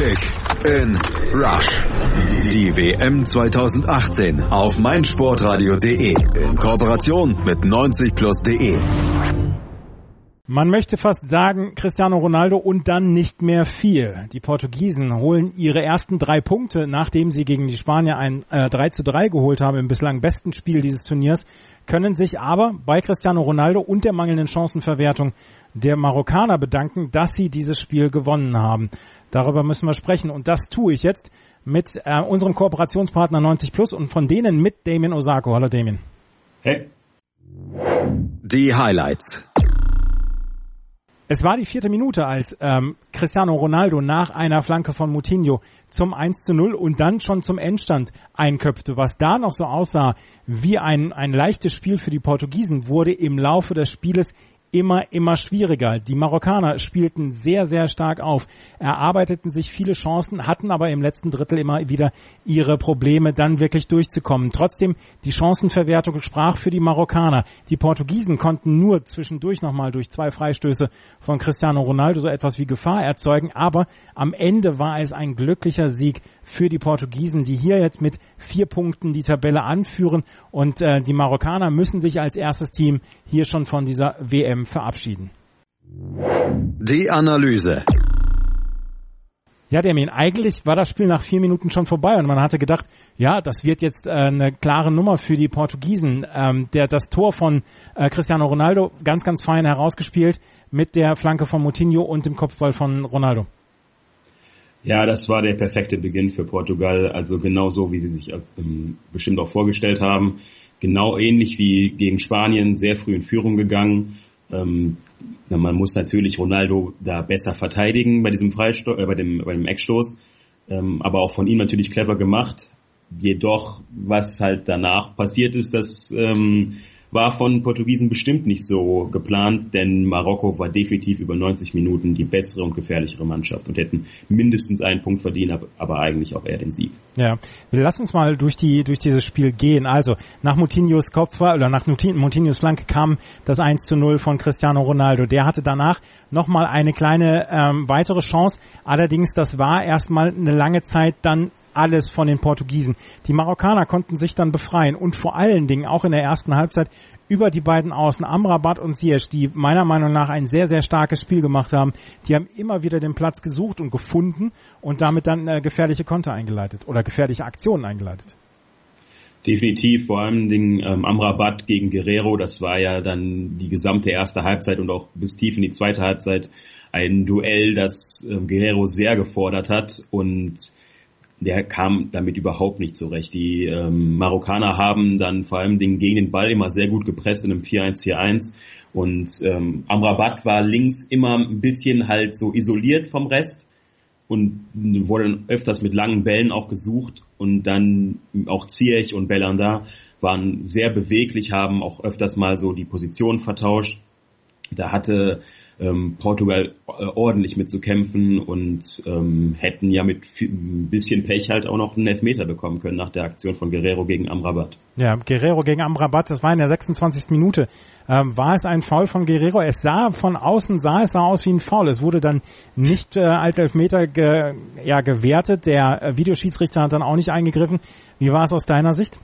Kick in Rush. Die WM 2018 auf meinsportradio.de in Kooperation mit 90plus.de. Man möchte fast sagen, Cristiano Ronaldo und dann nicht mehr viel. Die Portugiesen holen ihre ersten drei Punkte, nachdem sie gegen die Spanier ein äh, 3 zu 3 geholt haben im bislang besten Spiel dieses Turniers, können sich aber bei Cristiano Ronaldo und der mangelnden Chancenverwertung der Marokkaner bedanken, dass sie dieses Spiel gewonnen haben. Darüber müssen wir sprechen und das tue ich jetzt mit äh, unserem Kooperationspartner 90 Plus und von denen mit Damien Osako. Hallo Damien. Hey. Die Highlights. Es war die vierte Minute, als ähm, Cristiano Ronaldo nach einer Flanke von Moutinho zum 1 zu 0 und dann schon zum Endstand einköpfte. Was da noch so aussah wie ein, ein leichtes Spiel für die Portugiesen, wurde im Laufe des Spieles immer, immer schwieriger. Die Marokkaner spielten sehr, sehr stark auf, erarbeiteten sich viele Chancen, hatten aber im letzten Drittel immer wieder ihre Probleme, dann wirklich durchzukommen. Trotzdem, die Chancenverwertung sprach für die Marokkaner. Die Portugiesen konnten nur zwischendurch nochmal durch zwei Freistöße von Cristiano Ronaldo so etwas wie Gefahr erzeugen, aber am Ende war es ein glücklicher Sieg für die Portugiesen, die hier jetzt mit vier Punkten die Tabelle anführen und äh, die Marokkaner müssen sich als erstes Team hier schon von dieser WM verabschieden. Die Analyse. Ja, Dermin, eigentlich war das Spiel nach vier Minuten schon vorbei und man hatte gedacht, ja, das wird jetzt äh, eine klare Nummer für die Portugiesen. Ähm, der das Tor von äh, Cristiano Ronaldo ganz, ganz fein herausgespielt mit der Flanke von Moutinho und dem Kopfball von Ronaldo. Ja, das war der perfekte Beginn für Portugal. Also genau so, wie sie sich ähm, bestimmt auch vorgestellt haben. Genau ähnlich wie gegen Spanien, sehr früh in Führung gegangen. Ähm, man muss natürlich Ronaldo da besser verteidigen bei diesem Freistoß, äh, bei dem, bei dem Eckstoß. Ähm, aber auch von ihm natürlich clever gemacht. Jedoch, was halt danach passiert ist, dass ähm, war von Portugiesen bestimmt nicht so geplant, denn Marokko war definitiv über 90 Minuten die bessere und gefährlichere Mannschaft und hätten mindestens einen Punkt verdient, aber eigentlich auch eher den Sieg. Ja, lass uns mal durch die durch dieses Spiel gehen. Also nach Moutinhos Kopf oder nach Moutinhos Flanke kam das 1 zu 0 von Cristiano Ronaldo. Der hatte danach nochmal eine kleine ähm, weitere Chance. Allerdings, das war erstmal eine lange Zeit dann alles von den Portugiesen. Die Marokkaner konnten sich dann befreien und vor allen Dingen auch in der ersten Halbzeit über die beiden Außen Amrabat und Ziyech, die meiner Meinung nach ein sehr, sehr starkes Spiel gemacht haben. Die haben immer wieder den Platz gesucht und gefunden und damit dann äh, gefährliche Konter eingeleitet oder gefährliche Aktionen eingeleitet. Definitiv, vor allem Dingen ähm, Amrabat gegen Guerrero, das war ja dann die gesamte erste Halbzeit und auch bis tief in die zweite Halbzeit ein Duell, das ähm, Guerrero sehr gefordert hat und der kam damit überhaupt nicht zurecht. Die ähm, Marokkaner haben dann vor allem den, gegen den Ball immer sehr gut gepresst in einem 4-1-4-1 und ähm, Amrabat war links immer ein bisschen halt so isoliert vom Rest und wurde öfters mit langen Bällen auch gesucht und dann auch Ziyech und Belanda waren sehr beweglich, haben auch öfters mal so die Position vertauscht. Da hatte ähm, Portugal äh, ordentlich mitzukämpfen und ähm, hätten ja mit ein bisschen Pech halt auch noch einen Elfmeter bekommen können nach der Aktion von Guerrero gegen Amrabat. Ja, Guerrero gegen Amrabat, das war in der 26. Minute. Ähm, war es ein Foul von Guerrero? Es sah von außen sah es sah aus wie ein Foul. Es wurde dann nicht äh, als Elfmeter ge, ja, gewertet. Der äh, Videoschiedsrichter hat dann auch nicht eingegriffen. Wie war es aus deiner Sicht?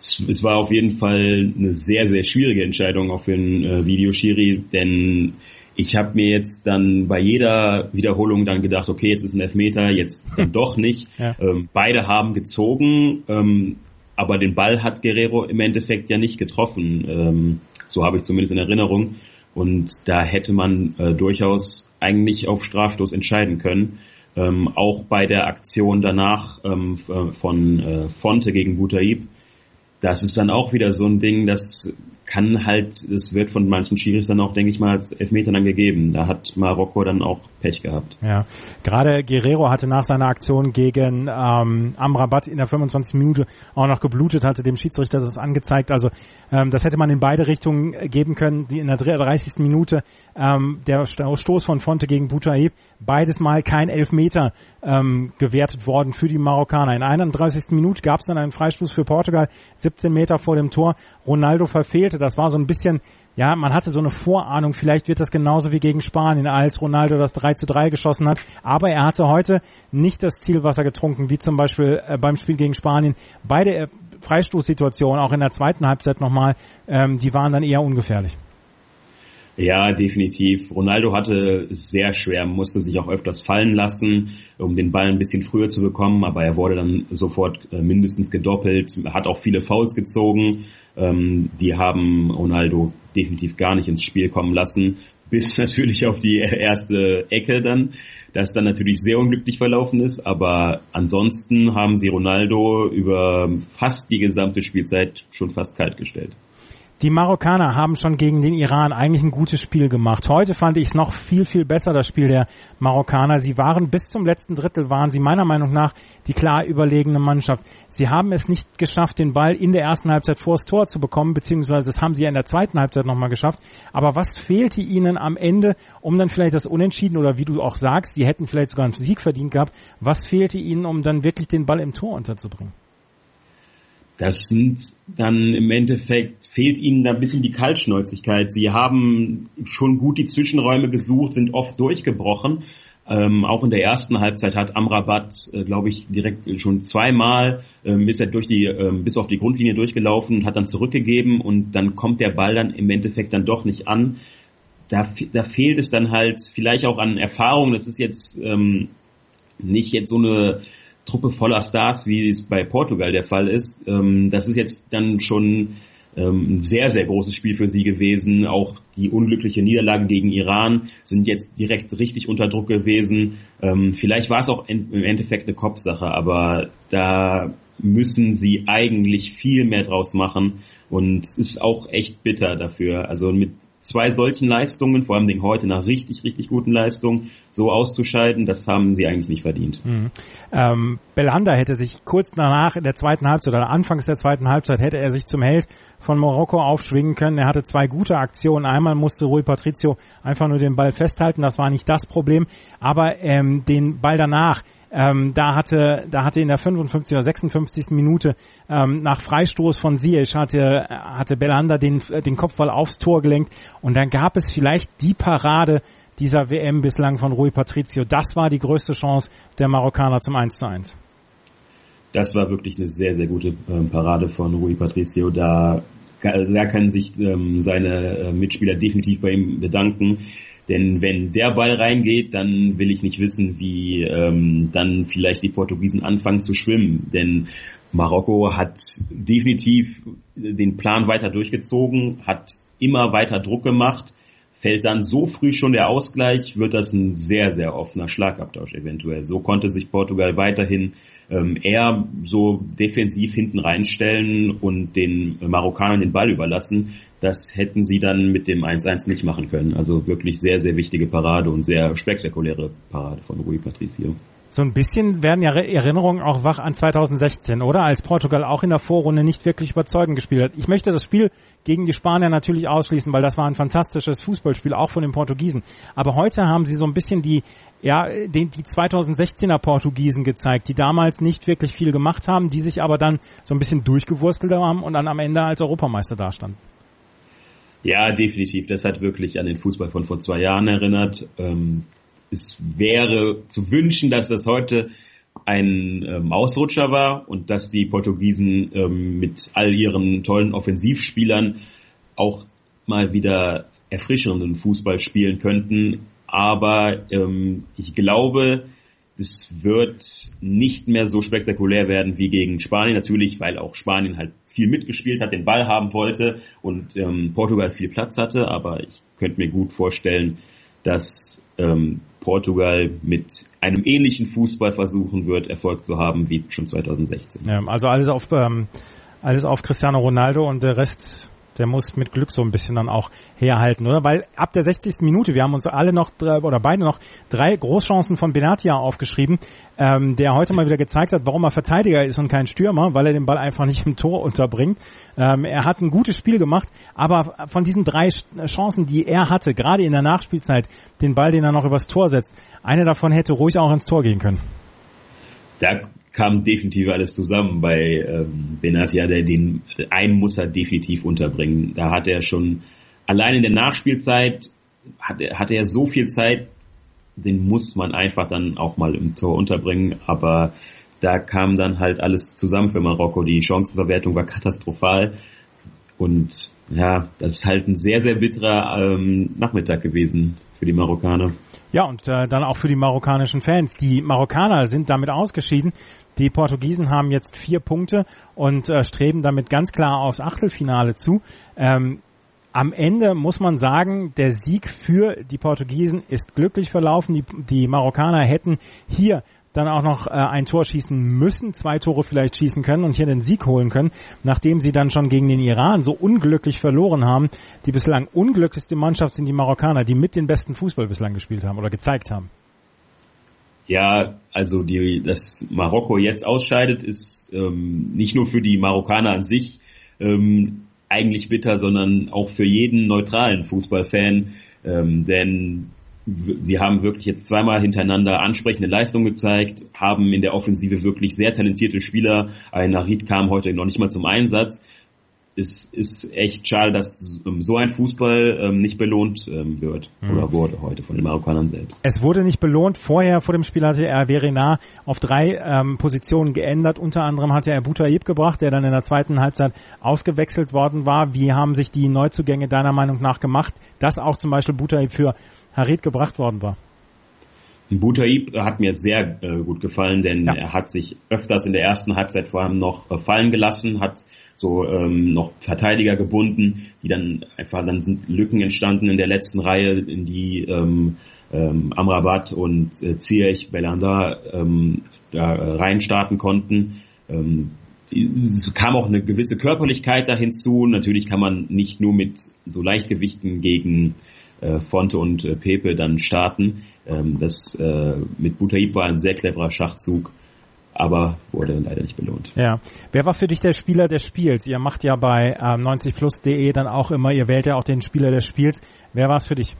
Es war auf jeden Fall eine sehr, sehr schwierige Entscheidung auch für den äh, Videoschiri, denn ich habe mir jetzt dann bei jeder Wiederholung dann gedacht, okay, jetzt ist ein Elfmeter, jetzt dann doch nicht. Ja. Ähm, beide haben gezogen, ähm, aber den Ball hat Guerrero im Endeffekt ja nicht getroffen. Ähm, so habe ich zumindest in Erinnerung. Und da hätte man äh, durchaus eigentlich auf Strafstoß entscheiden können. Ähm, auch bei der Aktion danach ähm, von äh, Fonte gegen Butaib das ist dann auch wieder so ein Ding, das kann halt, es wird von manchen Schiris dann auch, denke ich mal, als Elfmeter dann gegeben. Da hat Marokko dann auch Pech gehabt. Ja, gerade Guerrero hatte nach seiner Aktion gegen ähm, Amrabat in der 25. Minute auch noch geblutet, hatte dem Schiedsrichter das angezeigt. Also ähm, das hätte man in beide Richtungen geben können. Die in der 30. Minute ähm, der Stoß von Fonte gegen Boutaib, beides mal kein Elfmeter ähm, gewertet worden für die Marokkaner. In der 31. Minute gab es dann einen Freistoß für Portugal. 17 Meter vor dem Tor Ronaldo verfehlte. Das war so ein bisschen, ja, man hatte so eine Vorahnung, vielleicht wird das genauso wie gegen Spanien, als Ronaldo das 3 zu 3 geschossen hat. Aber er hatte heute nicht das Zielwasser getrunken, wie zum Beispiel äh, beim Spiel gegen Spanien. Beide äh, Freistoßsituationen, auch in der zweiten Halbzeit nochmal, ähm, die waren dann eher ungefährlich. Ja, definitiv. Ronaldo hatte es sehr schwer, musste sich auch öfters fallen lassen, um den Ball ein bisschen früher zu bekommen, aber er wurde dann sofort äh, mindestens gedoppelt, hat auch viele Fouls gezogen. Ähm, die haben Ronaldo definitiv gar nicht ins Spiel kommen lassen, bis natürlich auf die erste Ecke dann, das dann natürlich sehr unglücklich verlaufen ist, aber ansonsten haben sie Ronaldo über fast die gesamte Spielzeit schon fast kalt gestellt. Die Marokkaner haben schon gegen den Iran eigentlich ein gutes Spiel gemacht. Heute fand ich es noch viel, viel besser, das Spiel der Marokkaner. Sie waren bis zum letzten Drittel, waren sie meiner Meinung nach die klar überlegene Mannschaft. Sie haben es nicht geschafft, den Ball in der ersten Halbzeit vors Tor zu bekommen, beziehungsweise das haben sie ja in der zweiten Halbzeit nochmal geschafft. Aber was fehlte ihnen am Ende, um dann vielleicht das Unentschieden oder wie du auch sagst, sie hätten vielleicht sogar einen Sieg verdient gehabt, was fehlte ihnen, um dann wirklich den Ball im Tor unterzubringen? Das sind dann im Endeffekt fehlt ihnen da ein bisschen die Kaltschnäuzigkeit. Sie haben schon gut die Zwischenräume gesucht, sind oft durchgebrochen. Ähm, auch in der ersten Halbzeit hat Amrabat, äh, glaube ich, direkt schon zweimal ähm, ist er durch die ähm, bis auf die Grundlinie durchgelaufen, hat dann zurückgegeben und dann kommt der Ball dann im Endeffekt dann doch nicht an. Da, da fehlt es dann halt vielleicht auch an Erfahrung. Das ist jetzt ähm, nicht jetzt so eine Truppe voller Stars, wie es bei Portugal der Fall ist. Ähm, das ist jetzt dann schon ähm, ein sehr, sehr großes Spiel für sie gewesen. Auch die unglückliche Niederlage gegen Iran sind jetzt direkt richtig unter Druck gewesen. Ähm, vielleicht war es auch im Endeffekt eine Kopfsache, aber da müssen sie eigentlich viel mehr draus machen. Und es ist auch echt bitter dafür. Also mit zwei solchen Leistungen, vor allem den heute nach richtig, richtig guten Leistungen, so auszuscheiden, das haben sie eigentlich nicht verdient. Mhm. Ähm, Belanda hätte sich kurz danach in der zweiten Halbzeit oder anfangs der zweiten Halbzeit hätte er sich zum Held von Marokko aufschwingen können. Er hatte zwei gute Aktionen. Einmal musste Rui Patricio einfach nur den Ball festhalten, das war nicht das Problem, aber ähm, den Ball danach ähm, da hatte, da hatte in der 55 oder 56. Minute ähm, nach Freistoß von Ziyech hatte, hatte Belanda den, den Kopfball aufs Tor gelenkt und dann gab es vielleicht die Parade dieser WM bislang von Rui Patricio. Das war die größte Chance der Marokkaner zum 1 zu 1. Das war wirklich eine sehr, sehr gute ähm, Parade von Rui Patricio. Da, da können sich ähm, seine äh, Mitspieler definitiv bei ihm bedanken. Denn wenn der Ball reingeht, dann will ich nicht wissen, wie ähm, dann vielleicht die Portugiesen anfangen zu schwimmen. Denn Marokko hat definitiv den Plan weiter durchgezogen, hat immer weiter Druck gemacht. Fällt dann so früh schon der Ausgleich, wird das ein sehr, sehr offener Schlagabtausch eventuell. So konnte sich Portugal weiterhin ähm, eher so defensiv hinten reinstellen und den Marokkanern den Ball überlassen. Das hätten sie dann mit dem 1-1 nicht machen können. Also wirklich sehr, sehr wichtige Parade und sehr spektakuläre Parade von Rui Patricio. So ein bisschen werden ja Erinnerungen auch wach an 2016, oder? Als Portugal auch in der Vorrunde nicht wirklich überzeugend gespielt hat. Ich möchte das Spiel gegen die Spanier natürlich ausschließen, weil das war ein fantastisches Fußballspiel, auch von den Portugiesen. Aber heute haben sie so ein bisschen die, ja, die, die 2016er Portugiesen gezeigt, die damals nicht wirklich viel gemacht haben, die sich aber dann so ein bisschen durchgewurstelt haben und dann am Ende als Europameister dastanden. Ja, definitiv. Das hat wirklich an den Fußball von vor zwei Jahren erinnert. Ähm, es wäre zu wünschen, dass das heute ein ähm, Ausrutscher war und dass die Portugiesen ähm, mit all ihren tollen Offensivspielern auch mal wieder erfrischenden Fußball spielen könnten. Aber ähm, ich glaube, es wird nicht mehr so spektakulär werden wie gegen Spanien. Natürlich, weil auch Spanien halt viel mitgespielt hat, den Ball haben wollte und ähm, Portugal viel Platz hatte. Aber ich könnte mir gut vorstellen, dass ähm, Portugal mit einem ähnlichen Fußball versuchen wird, Erfolg zu haben wie schon 2016. Ja, also alles auf ähm, alles auf Cristiano Ronaldo und der Rest der muss mit Glück so ein bisschen dann auch herhalten, oder? Weil ab der 60. Minute, wir haben uns alle noch oder beide noch drei Großchancen von Benatia aufgeschrieben, ähm, der heute mal wieder gezeigt hat, warum er Verteidiger ist und kein Stürmer, weil er den Ball einfach nicht im Tor unterbringt. Ähm, er hat ein gutes Spiel gemacht, aber von diesen drei Chancen, die er hatte, gerade in der Nachspielzeit, den Ball, den er noch übers Tor setzt, eine davon hätte ruhig auch ins Tor gehen können. Da kam definitiv alles zusammen bei ähm, Benatia, der den einen muss er definitiv unterbringen. Da hat er schon allein in der Nachspielzeit hat er, hatte er so viel Zeit, den muss man einfach dann auch mal im Tor unterbringen, aber da kam dann halt alles zusammen für Marokko. Die Chancenverwertung war katastrophal und ja, das ist halt ein sehr, sehr bitterer ähm, Nachmittag gewesen für die Marokkaner. Ja, und äh, dann auch für die marokkanischen Fans. Die Marokkaner sind damit ausgeschieden. Die Portugiesen haben jetzt vier Punkte und äh, streben damit ganz klar aufs Achtelfinale zu. Ähm, am Ende muss man sagen, der Sieg für die Portugiesen ist glücklich verlaufen. Die, die Marokkaner hätten hier dann auch noch äh, ein Tor schießen müssen, zwei Tore vielleicht schießen können und hier den Sieg holen können, nachdem sie dann schon gegen den Iran so unglücklich verloren haben. Die bislang unglücklichste Mannschaft sind die Marokkaner, die mit den besten Fußball bislang gespielt haben oder gezeigt haben. Ja, also die, dass Marokko jetzt ausscheidet, ist ähm, nicht nur für die Marokkaner an sich ähm, eigentlich bitter, sondern auch für jeden neutralen Fußballfan, ähm, denn sie haben wirklich jetzt zweimal hintereinander ansprechende Leistung gezeigt, haben in der Offensive wirklich sehr talentierte Spieler. Ein Narid kam heute noch nicht mal zum Einsatz es ist echt schade, dass ähm, so ein Fußball ähm, nicht belohnt ähm, wird mhm. oder wurde heute von den Marokkanern selbst. Es wurde nicht belohnt. Vorher vor dem Spiel hatte er Verena auf drei ähm, Positionen geändert. Unter anderem hatte er Boutaib gebracht, der dann in der zweiten Halbzeit ausgewechselt worden war. Wie haben sich die Neuzugänge deiner Meinung nach gemacht, dass auch zum Beispiel Boutaib für Harid gebracht worden war? Boutaib hat mir sehr äh, gut gefallen, denn ja. er hat sich öfters in der ersten Halbzeit vor allem noch äh, fallen gelassen, hat so ähm, noch Verteidiger gebunden, die dann einfach, dann sind Lücken entstanden in der letzten Reihe, in die ähm, ähm, Amrabat und äh, Ziyech, Belanda ähm, da äh, reinstarten konnten. Ähm, es kam auch eine gewisse Körperlichkeit da hinzu. Natürlich kann man nicht nur mit so Leichtgewichten gegen äh, Fonte und äh, Pepe dann starten. Ähm, das äh, mit Butaib war ein sehr cleverer Schachzug aber wurde leider nicht belohnt. Ja. Wer war für dich der Spieler des Spiels? Ihr macht ja bei ähm, 90plus.de dann auch immer, ihr wählt ja auch den Spieler des Spiels. Wer war es für dich?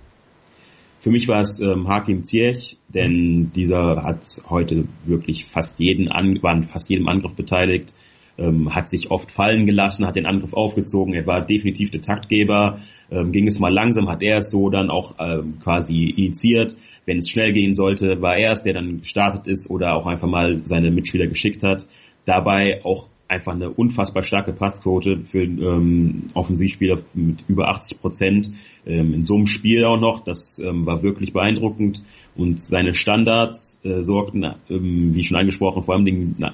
Für mich war es ähm, Hakim Ziyech, denn dieser hat heute wirklich fast jeden an, war an fast jedem Angriff beteiligt, ähm, hat sich oft fallen gelassen, hat den Angriff aufgezogen, er war definitiv der Taktgeber, ähm, ging es mal langsam, hat er es so dann auch ähm, quasi initiiert wenn es schnell gehen sollte, war er es, der dann gestartet ist oder auch einfach mal seine Mitspieler geschickt hat. Dabei auch einfach eine unfassbar starke Passquote für ähm, Offensivspieler mit über 80 Prozent ähm, in so einem Spiel auch noch. Das ähm, war wirklich beeindruckend und seine Standards äh, sorgten, ähm, wie schon angesprochen, vor allem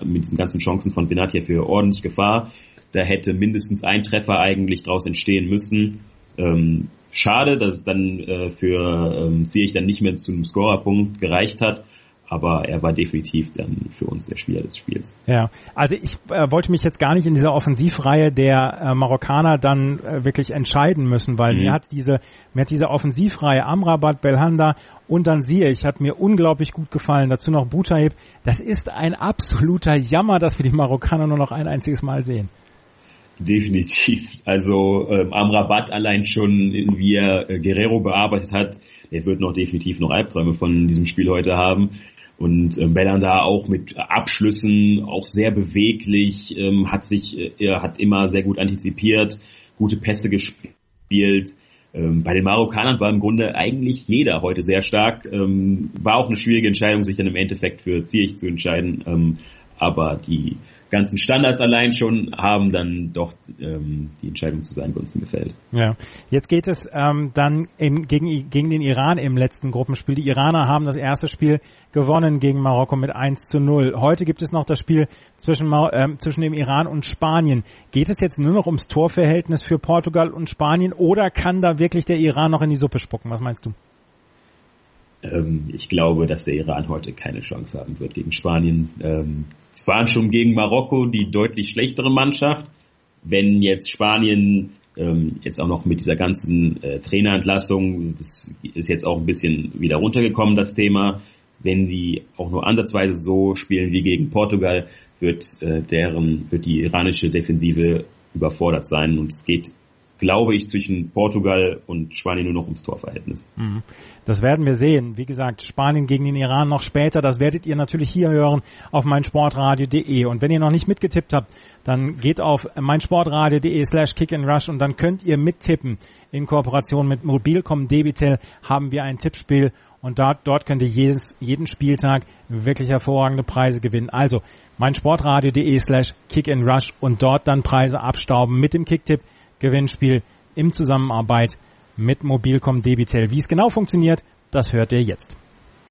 mit diesen ganzen Chancen von Benatia für ordentlich Gefahr. Da hätte mindestens ein Treffer eigentlich draus entstehen müssen. Ähm, Schade, dass es dann äh, für ähm, Ziyech dann nicht mehr zu einem Scorerpunkt gereicht hat. Aber er war definitiv dann für uns der Spieler des Spiels. Ja, also ich äh, wollte mich jetzt gar nicht in dieser Offensivreihe der äh, Marokkaner dann äh, wirklich entscheiden müssen, weil mhm. mir hat diese mir hat diese Offensivreihe Amrabat, Belhanda und dann Ziyech hat mir unglaublich gut gefallen. Dazu noch Butaib. Das ist ein absoluter Jammer, dass wir die Marokkaner nur noch ein einziges Mal sehen. Definitiv. Also ähm, Amrabat allein schon, wie er äh, Guerrero bearbeitet hat, er wird noch definitiv noch Albträume von diesem Spiel heute haben. Und ähm, Belanda auch mit Abschlüssen, auch sehr beweglich, ähm, hat sich, äh, er hat immer sehr gut antizipiert, gute Pässe gespielt. Ähm, bei den Marokkanern war im Grunde eigentlich jeder heute sehr stark. Ähm, war auch eine schwierige Entscheidung, sich dann im Endeffekt für Zierich zu entscheiden. Ähm, aber die ganzen Standards allein schon haben dann doch ähm, die Entscheidung zu seinen Gunsten gefällt. Ja, jetzt geht es ähm, dann in, gegen, gegen den Iran im letzten Gruppenspiel. Die Iraner haben das erste Spiel gewonnen gegen Marokko mit 1 zu 0. Heute gibt es noch das Spiel zwischen, ähm, zwischen dem Iran und Spanien. Geht es jetzt nur noch ums Torverhältnis für Portugal und Spanien oder kann da wirklich der Iran noch in die Suppe spucken? Was meinst du? Ähm, ich glaube, dass der Iran heute keine Chance haben wird gegen Spanien. Ähm, es waren schon gegen Marokko die deutlich schlechtere Mannschaft. Wenn jetzt Spanien ähm, jetzt auch noch mit dieser ganzen äh, Trainerentlassung, das ist jetzt auch ein bisschen wieder runtergekommen, das Thema. Wenn sie auch nur ansatzweise so spielen wie gegen Portugal, wird äh, deren, wird die iranische Defensive überfordert sein und es geht glaube ich, zwischen Portugal und Spanien nur noch ums Torverhältnis. Mhm. Das werden wir sehen. Wie gesagt, Spanien gegen den Iran noch später. Das werdet ihr natürlich hier hören auf meinsportradio.de. Und wenn ihr noch nicht mitgetippt habt, dann geht auf meinsportradio.de slash kickandrush und dann könnt ihr mittippen. In Kooperation mit Mobilcom Debitel haben wir ein Tippspiel und dort, dort könnt ihr jedes, jeden Spieltag wirklich hervorragende Preise gewinnen. Also meinsportradio.de slash kickandrush und dort dann Preise abstauben mit dem Kicktipp Gewinnspiel im Zusammenarbeit mit Mobilcom Debitel. Wie es genau funktioniert, das hört ihr jetzt.